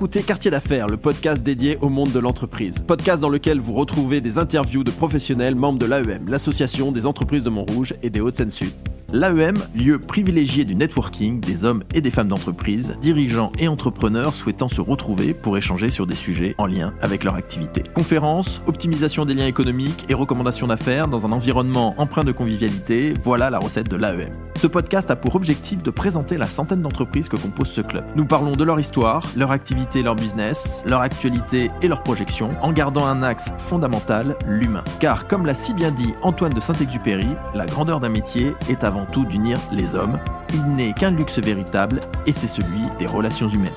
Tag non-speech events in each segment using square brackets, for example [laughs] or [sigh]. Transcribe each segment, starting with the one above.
Écoutez Quartier d'affaires, le podcast dédié au monde de l'entreprise. Podcast dans lequel vous retrouvez des interviews de professionnels membres de l'AEM, l'association des entreprises de Montrouge et des Hauts-de-Seine-Sud. L'AEM, lieu privilégié du networking des hommes et des femmes d'entreprise, dirigeants et entrepreneurs souhaitant se retrouver pour échanger sur des sujets en lien avec leur activité. Conférences, optimisation des liens économiques et recommandations d'affaires dans un environnement empreint de convivialité, voilà la recette de l'AEM. Ce podcast a pour objectif de présenter la centaine d'entreprises que compose ce club. Nous parlons de leur histoire, leur activité, leur business, leur actualité et leurs projections, en gardant un axe fondamental, l'humain. Car comme l'a si bien dit Antoine de Saint-Exupéry, la grandeur d'un métier est avant tout d'unir les hommes. Il n'est qu'un luxe véritable et c'est celui des relations humaines.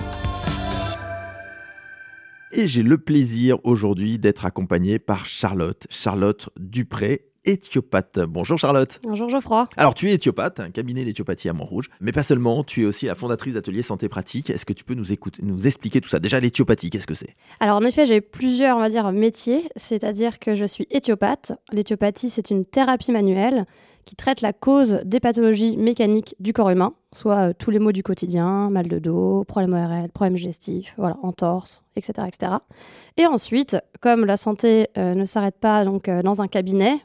Et j'ai le plaisir aujourd'hui d'être accompagné par Charlotte, Charlotte Dupré, éthiopathe. Bonjour Charlotte. Bonjour Geoffroy. Alors tu es éthiopathe, un cabinet d'éthiopathie à Montrouge, mais pas seulement, tu es aussi la fondatrice d'Atelier Santé Pratique. Est-ce que tu peux nous, écouter, nous expliquer tout ça? Déjà l'éthiopathie, qu'est-ce que c'est? Alors en effet, j'ai plusieurs on va dire, métiers, c'est-à-dire que je suis éthiopathe. L'éthiopathie, c'est une thérapie manuelle qui traite la cause des pathologies mécaniques du corps humain, soit euh, tous les maux du quotidien, mal de dos, problème ORL, problème digestif, voilà, entorse, etc., etc. Et ensuite, comme la santé euh, ne s'arrête pas donc euh, dans un cabinet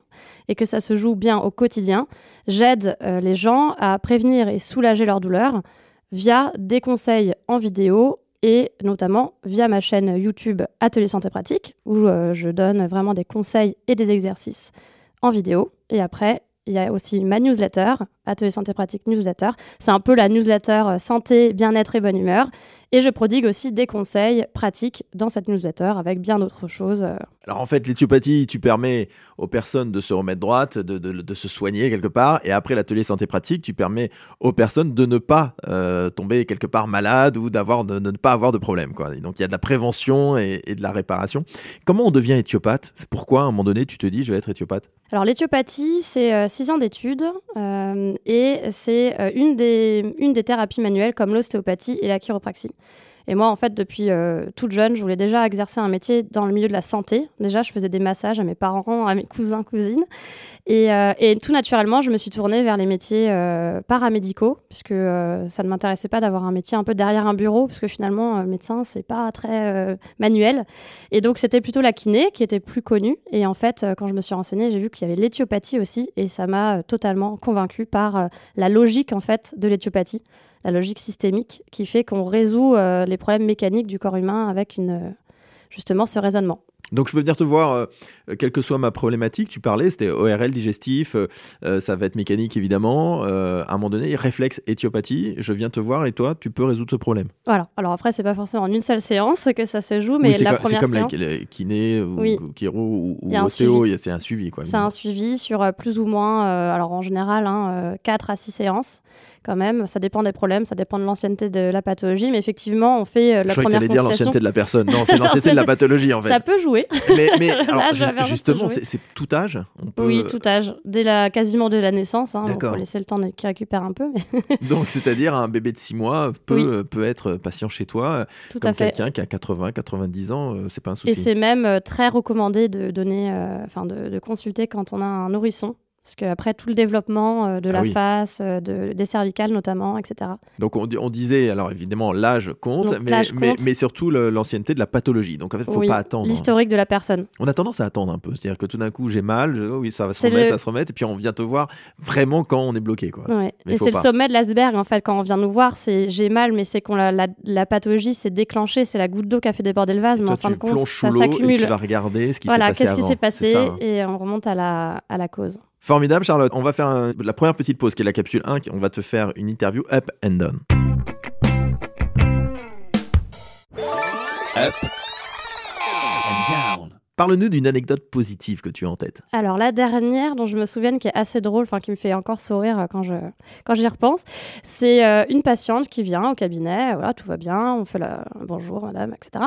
et que ça se joue bien au quotidien, j'aide les gens à prévenir et soulager leurs douleurs via des conseils en vidéo et notamment via ma chaîne YouTube Atelier Santé Pratique, où je donne vraiment des conseils et des exercices en vidéo. Et après, il y a aussi ma newsletter, Atelier Santé Pratique Newsletter. C'est un peu la newsletter euh, santé, bien-être et bonne humeur. Et je prodigue aussi des conseils pratiques dans cette newsletter avec bien d'autres choses. Euh. Alors en fait, l'éthiopathie, tu permets aux personnes de se remettre droite, de, de, se soigner quelque part. Et après l'atelier santé pratique, tu permets aux personnes de ne pas euh, tomber quelque part malade ou d'avoir de, ne pas avoir de problème. Quoi. donc il y a de la prévention et, de la réparation. Comment on devient éthiopathe? Pourquoi à un moment donné tu te dis je vais être éthiopathe? Alors l'éthiopathie, c'est 6 ans d'études et c'est euh, une, des, une des thérapies manuelles comme l'ostéopathie et la chiropraxie. Et moi, en fait, depuis euh, toute jeune, je voulais déjà exercer un métier dans le milieu de la santé. Déjà, je faisais des massages à mes parents, à mes cousins, cousines. Et, euh, tout naturellement, je me suis tournée vers les métiers paramédicaux, puisque ça ne m'intéressait pas d'avoir un métier un peu derrière un bureau, parce que finalement, médecin, c'est pas très manuel. Et donc, c'était plutôt la kiné qui était plus connue. Et en fait, quand je me suis renseignée, j'ai vu qu'il y avait l'éthiopathie aussi, et ça m'a totalement convaincue par la logique en fait de l'éthiopathie la logique systémique qui fait qu'on résout euh, les problèmes mécaniques du corps humain avec une, euh, justement ce raisonnement. Donc je peux venir te voir, euh, quelle que soit ma problématique, tu parlais, c'était ORL digestif, ça va être mécanique évidemment, à un moment donné, réflexe éthiopathie, je viens te voir et toi, tu peux résoudre ce problème. Voilà, alors après, c'est pas forcément en une seule séance que ça se joue, mais la première séance... C'est comme la kiné ou, oui. ou, ou ostéo, c'est un suivi. C'est un suivi sur plus ou moins, alors en général, hein, 4 à 6 séances quand même. Ça dépend des problèmes, ça dépend de l'ancienneté de la pathologie, mais effectivement, on fait euh, la Je première que dire l'ancienneté de la personne. Non, c'est [laughs] l'ancienneté de la pathologie en fait. Ça peut jouer. Mais, mais [laughs] alors, justement, c'est tout âge Oui, tout âge. Dès la, quasiment dès la naissance. Hein, faut laisser le temps qu'il récupère un peu. [laughs] Donc, c'est-à-dire un bébé de 6 mois peut, peut être patient chez toi, tout comme quelqu'un qui a 80, 90 ans, euh, c'est pas un souci. Et c'est même euh, très recommandé de donner, enfin de, de consulter quand on a un nourrisson parce qu'après, tout le développement euh, de ah la face, euh, de, des cervicales notamment, etc. Donc on, on disait, alors évidemment, l'âge compte, mais, mais, mais, surtout l'ancienneté de la pathologie. Donc en fait, il ne faut pas attendre. L'historique de la personne. On a tendance à attendre un peu. C'est-à-dire que tout d'un coup, j'ai mal, oh oui, ça va se remettre, ça se remettre, et puis on vient te voir vraiment quand on est bloqué. Quoi. Et c'est le sommet de l'iceberg, en fait, quand on vient nous voir, c'est j'ai mal, mais c'est qu'on la, la, pathologie s'est déclenchée, c'est la goutte d'eau qui a fait déborder le vase, mais en fin de compte, ça s'accumule. Tu vas regarder ce qui s'est passé. Voilà, qu'est-ce qui s'est passé, hein. et on remonte à la, à la cause. Formidable, Charlotte. On va faire la première petite pause qui est la capsule 1. On va te faire une interview up and down. Up and down. Parle-nous d'une anecdote positive que tu as en tête. Alors la dernière dont je me souviens qui est assez drôle, enfin qui me fait encore sourire quand je quand j'y repense, c'est euh, une patiente qui vient au cabinet, voilà tout va bien, on fait le bonjour madame, etc.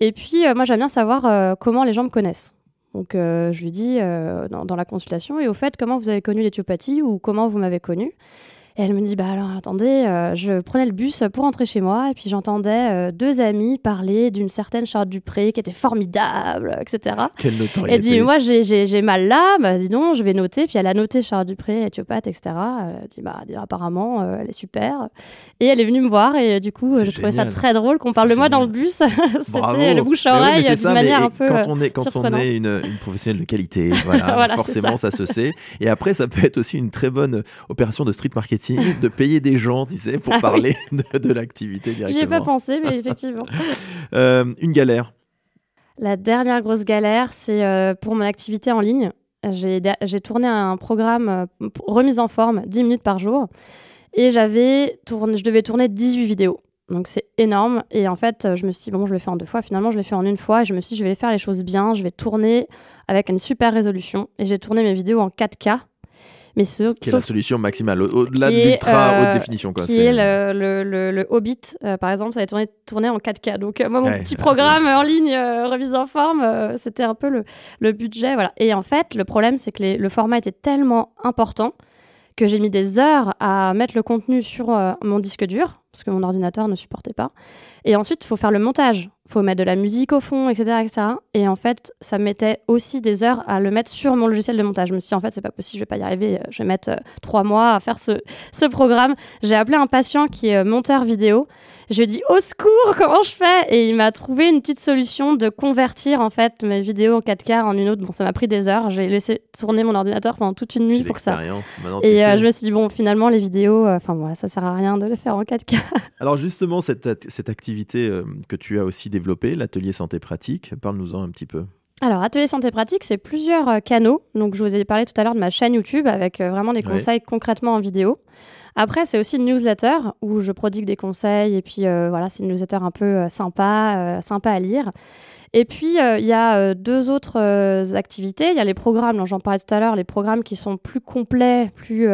Et puis euh, moi j'aime bien savoir euh, comment les gens me connaissent. Donc euh, je lui dis euh, dans, la consultation, et au fait, comment vous avez connu l'éthiopathie ou comment vous m'avez connu Et elle me dit, bah alors attendez, euh, je prenais le bus pour rentrer chez moi et puis j'entendais euh, deux amis parler d'une certaine Charlotte Dupré qui était formidable, etc. Quelle Elle notoriété. dit, moi j'ai- mal là, bah dis donc, je vais noter. Puis elle a noté Charlotte Dupré, éthiopathe, etc. Elle dit, bah apparemment, euh, elle est super. Et elle est venue me voir et du coup, j'ai trouvé ça très drôle qu'on parle de moi dans le bus. [laughs] C'était le bouche-oreille mais c'est d'une manière un peu. quand on est quand on surprenante. est une, une professionnelle de qualité, [laughs] voilà, forcément ça. se sait. Et après, ça peut être aussi une très bonne opération de street marketing, de payer des gens, tu sais, pour Ah oui. parler de, de l'activité J'y ai pas directement. pensé, mais effectivement. [laughs] Euh, une galère. La dernière grosse galère, c'est euh, pour mon activité en ligne. J'ai tourné un programme euh, remise en forme 10 minutes par jour et j'avais tourné, je devais tourner 18 vidéos. Donc c'est énorme. Et en fait, je me suis dit, bon, je le fais en deux fois. Finalement, je l'ai fait en une fois et je me suis dit, je vais faire les choses bien. Je vais tourner avec une super résolution. Et j'ai tourné mes vidéos en 4K. Mais ce, Qui est la solution maximale, au- au-delà de l'ultra euh, haute définition. Quoi. qui est le, le, le, le Hobbit, euh, par exemple, ça avait tourné, tourné en 4K. Donc, euh, moi, mon Ouais, petit [laughs] programme en ligne, euh, remise en forme, euh, c'était un peu le, le budget. Voilà. Et en fait, le problème, c'est que les- le format était tellement important que j'ai mis des heures à mettre le contenu sur euh, mon disque dur, parce que mon ordinateur ne supportait pas. Et ensuite, il faut faire le montage. Il faut mettre de la musique au fond, etc., etc. Et en fait, ça me mettait aussi des heures à le mettre sur mon logiciel de montage. Je me suis dit, en fait, c'est pas possible, je vais pas y arriver. Je vais mettre euh, trois mois à faire ce, ce programme. J'ai appelé un patient qui est euh, monteur vidéo. Je lui ai dit, au secours, comment je fais? Et il m'a trouvé une petite solution de convertir, en fait, mes vidéos en 4K en une autre. Bon, ça m'a pris des heures. J'ai laissé tourner mon ordinateur pendant toute une nuit pour ça. Maintenant, Et euh, je me suis dit, bon, finalement, les vidéos, euh, enfin, voilà, ça sert à rien de les faire en 4K. Alors justement, cette, cette activité euh, que tu as aussi développée, l'atelier santé pratique, parle-nous-en un petit peu. Alors, Atelier Santé Pratique, c'est plusieurs euh, canaux. Donc, je vous ai parlé tout à l'heure de ma chaîne YouTube avec euh, vraiment des Ouais. conseils concrètement en vidéo. Après, c'est aussi une newsletter où je prodigue des conseils et puis euh, voilà, c'est une newsletter un peu sympa, euh, sympa à lire. Et puis, euh, il y a euh, deux autres euh, activités. Il y a les programmes, dont j'en parlais tout à l'heure, les programmes qui sont plus complets, plus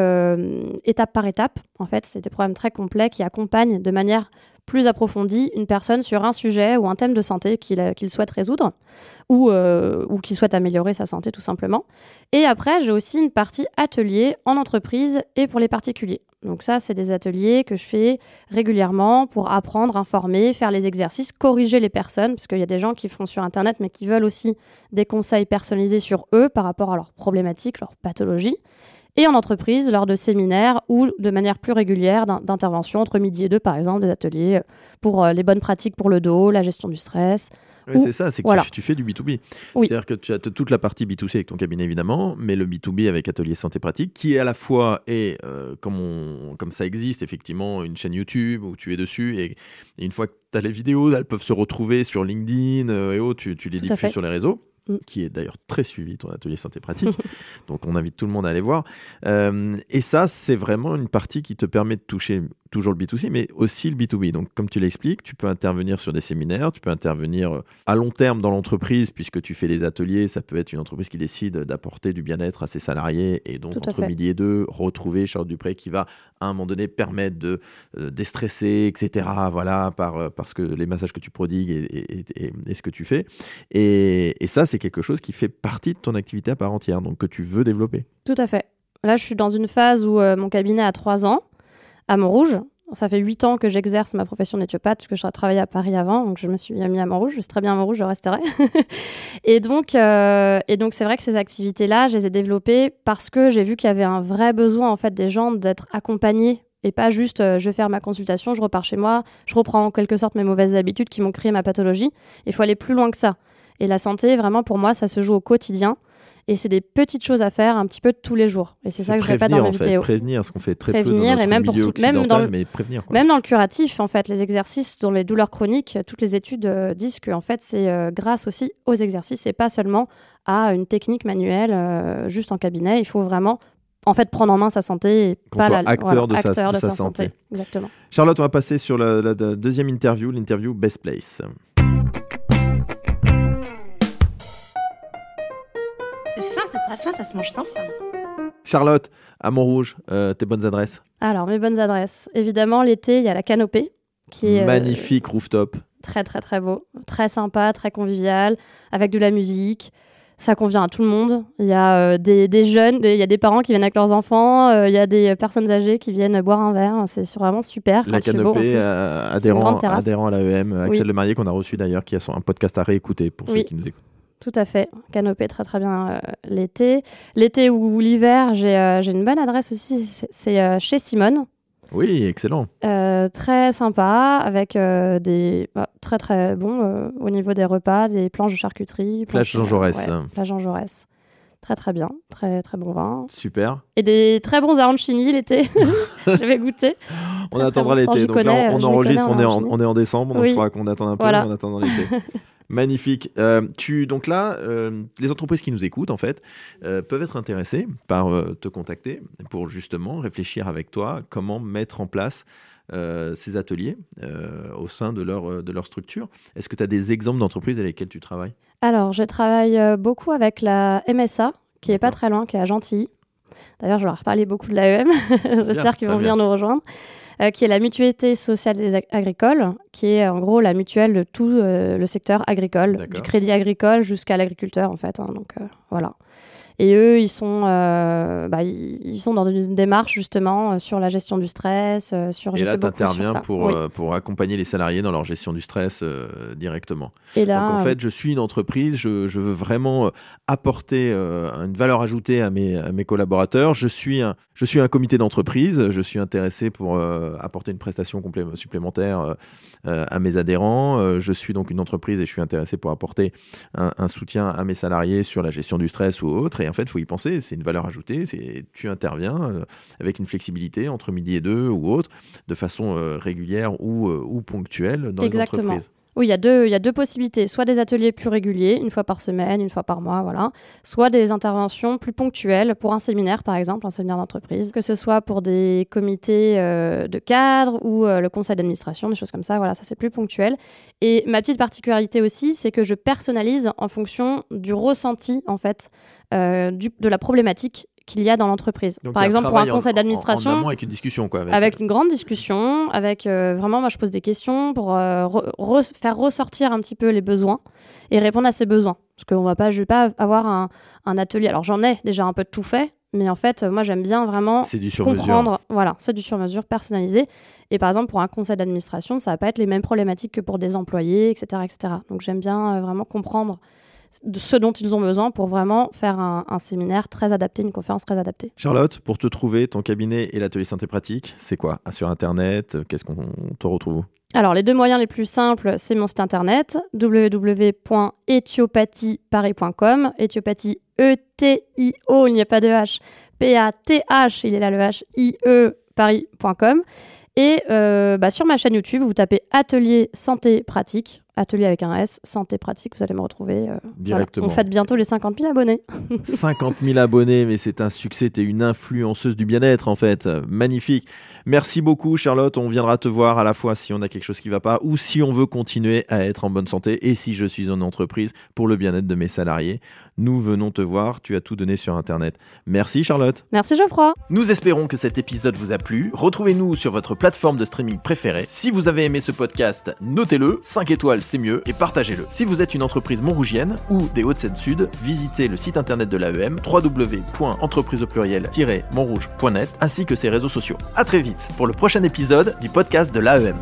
étape par étape. En fait, c'est des programmes très complets qui accompagnent de manière plus approfondie une personne sur un sujet ou un thème de santé qu'il souhaite résoudre ou, euh, ou qu'il souhaite améliorer sa santé tout simplement. Et après, j'ai aussi une partie atelier en entreprise et pour les particuliers. Donc ça, c'est des ateliers que je fais régulièrement pour apprendre, informer, faire les exercices, corriger les personnes, parce qu'il y a des gens qui font sur Internet, mais qui veulent aussi des conseils personnalisés sur eux par rapport à leurs problématiques, leurs pathologies. Et en entreprise, lors de séminaires ou de manière plus régulière d'in- d'intervention entre midi et deux, par exemple, des ateliers pour euh, les bonnes pratiques pour le dos, la gestion du stress, Ouais, Ou- c'est ça, c'est que voilà. tu, tu fais du B2B. Oui. C'est-à-dire que tu as toute la partie B2C avec ton cabinet évidemment, mais le B2B avec Atelier Santé Pratique, qui est à la fois, et euh, comme, on- comme ça existe effectivement, une chaîne YouTube où tu es dessus, et, et une fois que tu as les vidéos, elles peuvent se retrouver sur LinkedIn euh, et autres, tu, tu les Tout diffuses sur les réseaux. Mm. qui est d'ailleurs très suivi, ton atelier santé pratique. [laughs] Donc on invite tout le monde à aller voir. Euh, et ça, c'est vraiment une partie qui te permet de toucher toujours le B2C, mais aussi le B2B. Donc comme tu l'expliques, tu peux intervenir sur des séminaires, tu peux intervenir euh, à long terme dans l'entreprise, puisque tu fais des ateliers. Ça peut être une entreprise qui décide d'apporter du bien-être à ses salariés, et donc entre fait. midi et deux, retrouver Charles Dupré qui va à un moment donné permettre de euh, déstresser, etc. Voilà, par, parce que les massages que tu prodigues et, et- et- et ce que tu fais. Et, et ça, c'est quelque chose qui fait partie de ton activité à part entière, donc que tu veux développer. Tout à fait. Là, je suis dans une phase où euh, mon cabinet a trois ans à Montrouge. Ça fait huit ans que j'exerce ma profession d'éthiopathe, puisque je travaillais à Paris avant, donc je me suis mis à Montrouge. Je très bien à Montrouge, je resterai. [laughs] et donc, euh, et donc, c'est vrai que ces activités-là, je les ai développées parce que j'ai vu qu'il y avait un vrai besoin en fait des gens d'être accompagnés et pas juste euh, je vais faire ma consultation, je repars chez moi, je reprends en quelque sorte mes mauvaises habitudes qui m'ont créé ma pathologie. Il faut aller plus loin que ça. Et la santé, vraiment, pour moi, ça se joue au quotidien. Et c'est des petites choses à faire un petit peu tous les jours. Et c'est ça que je répète dans mes vidéos. prévenir, ce qu'on fait très peu Prévenir, dans et même pour même dans le- mais prévenir. Même dans le curatif, en fait, les exercices dans les douleurs chroniques, toutes les études euh, disent que en fait, c'est euh, grâce aussi aux exercices et pas seulement à une technique manuelle euh, juste en cabinet. Il faut vraiment en fait prendre en main sa santé et pas soit la acteur de sa- acteur de de sa sa santé. santé. Exactement. Charlotte, on va passer sur la, la- la deuxième interview, l'interview Best Place. C'est fin, c'est très fin, ça se mange sans fin. Charlotte, à Montrouge, euh, tes bonnes adresses. Alors mes bonnes adresses. Évidemment, l'été, il y a la canopée qui est euh, Magnifique rooftop. très très très beau, très sympa, très convivial, avec de la musique. Ça convient à tout le monde. Il y a euh, des, des jeunes, il y a des parents qui viennent avec leurs enfants, euh, il y a des personnes âgées qui viennent boire un verre. C'est vraiment super. La beau, canopée, adhérent, adhérent à l'AEM, Axel Oui. Le Marié, qu'on a reçu d'ailleurs, qui a son, un podcast à réécouter pour ceux qui nous écoutent. Tout à fait. Canopée très très bien euh, l'été. L'été ou l'hiver, j'ai euh, une bonne adresse aussi. C'est- euh, chez Simone. Oui, excellent. Euh, très sympa, avec des bah, très très bons au niveau des repas, des planches de charcuterie. Plage planches- Jean Jaurès. ouais, plage Jean Jaurès. Très très bien, très très bon vin. Super. Et des très bons arancini l'été. [laughs] Je vais goûter. [laughs] On Très, attendra l'été. Donc là, on, enregistre, on est en, on est en décembre, donc il Oui. faudra qu'on attende un peu Voilà. en attendant l'été. [laughs] Magnifique. Euh, tu, donc là, euh, les entreprises qui nous écoutent, en fait, euh, peuvent être intéressées par te contacter pour justement réfléchir avec toi comment mettre en place ces ateliers au sein de leur, de leur structure. Est-ce que tu as des exemples d'entreprises avec lesquelles tu travailles? Alors, je travaille beaucoup avec la MSA, qui est pas très loin, qui est à Gentilly. D'ailleurs, je vais leur parler beaucoup de l'AEM. [laughs] J'espère qu'ils vont venir nous rejoindre. Euh, qui est la mutualité sociale des ag- agricoles, qui est en gros la mutuelle de tout euh, le secteur agricole, du crédit agricole jusqu'à l'agriculteur en fait. hein, donc euh, voilà. Et eux, ils sont, euh, bah, ils, sont dans une démarche justement euh, sur la gestion du stress, euh, sur. Et là, tu interviens pour, Oui. pour accompagner les salariés dans leur gestion du stress directement. Et là, Donc en fait, je suis une entreprise, je, je veux vraiment apporter une valeur ajoutée à mes, à mes collaborateurs. Je suis un, je suis un comité d'entreprise, je suis intéressé pour apporter une prestation supplémentaire à mes adhérents. Je suis donc une entreprise et je suis intéressé pour apporter un, un soutien à mes salariés sur la gestion du stress ou autre. Et en fait, il faut y penser, c'est une valeur ajoutée, c'est tu interviens euh, avec une flexibilité entre midi et deux ou autre, de façon euh, régulière ou, euh, ou ponctuelle dans Exactement. les entreprises. Oui, il y, a deux, y a deux possibilités. Soit des ateliers plus réguliers, une fois par semaine, une fois par mois, voilà. Soit des interventions plus ponctuelles pour un séminaire, par exemple, un séminaire d'entreprise. Que ce soit pour des comités euh, de cadre ou euh, le conseil d'administration, des choses comme ça. Voilà, ça c'est plus ponctuel. Et ma petite particularité aussi, c'est que je personnalise en fonction du ressenti, en fait, euh, de la problématique qu'il y a dans l'entreprise. Par exemple, pour un conseil d'administration. Avec une discussion, quoi. Avec, Avec une grande discussion, avec euh, vraiment, moi je pose des questions pour euh, re- re- faire ressortir un petit peu les besoins et répondre à ces besoins. Parce qu'on va pas, je vais pas avoir un, un atelier. Alors j'en ai déjà un peu de tout fait, mais en fait, euh, moi j'aime bien vraiment C'est du sur-mesure. comprendre. Voilà, c'est du sur-mesure personnalisé. Et par exemple, pour un conseil d'administration, ça va pas être les mêmes problématiques que pour des employés, etc., etc. Donc j'aime bien euh, vraiment comprendre de ce dont ils ont besoin pour vraiment faire un, un séminaire très adapté, une conférence très adaptée. Charlotte, pour te trouver, ton cabinet et l'atelier santé pratique, c'est quoi? Ah, Sur Internet, euh, qu'est-ce qu'on te retrouve Alors, les deux moyens les plus simples, c'est mon site internet www.éthiopathieparis.com. Éthiopathie, E-T-I-O, il n'y a pas de H. P-A-T-H, il est là le H, I-E, paris.com. Et euh, bah, sur ma chaîne YouTube, vous tapez Atelier Santé Pratique, Atelier avec un S, Santé Pratique, vous allez me retrouver. euh, voilà. Directement. On fête bientôt les 50 000 abonnés. [laughs] 50 000 abonnés, mais c'est un succès. Tu es une influenceuse du bien-être, en fait. Magnifique. Merci beaucoup, Charlotte. On viendra te voir à la fois si on a quelque chose qui va pas ou si on veut continuer à être en bonne santé et si je suis en entreprise pour le bien-être de mes salariés. Nous venons te voir. Tu as tout donné sur Internet. Merci, Charlotte. Merci Geoffroy. Nous espérons que cet épisode vous a plu. Retrouvez-nous sur votre plateforme de streaming préférée. Si vous avez aimé ce podcast, notez-le, 5 étoiles c'est mieux, et partagez-le. Si vous êtes une entreprise montrougienne ou des Hauts-de-Seine-Sud, visitez le site internet de l'AEM, www.entreprise au pluriel-montrouge.net, ainsi que ses réseaux sociaux. A très vite pour le prochain épisode du podcast de l'AEM.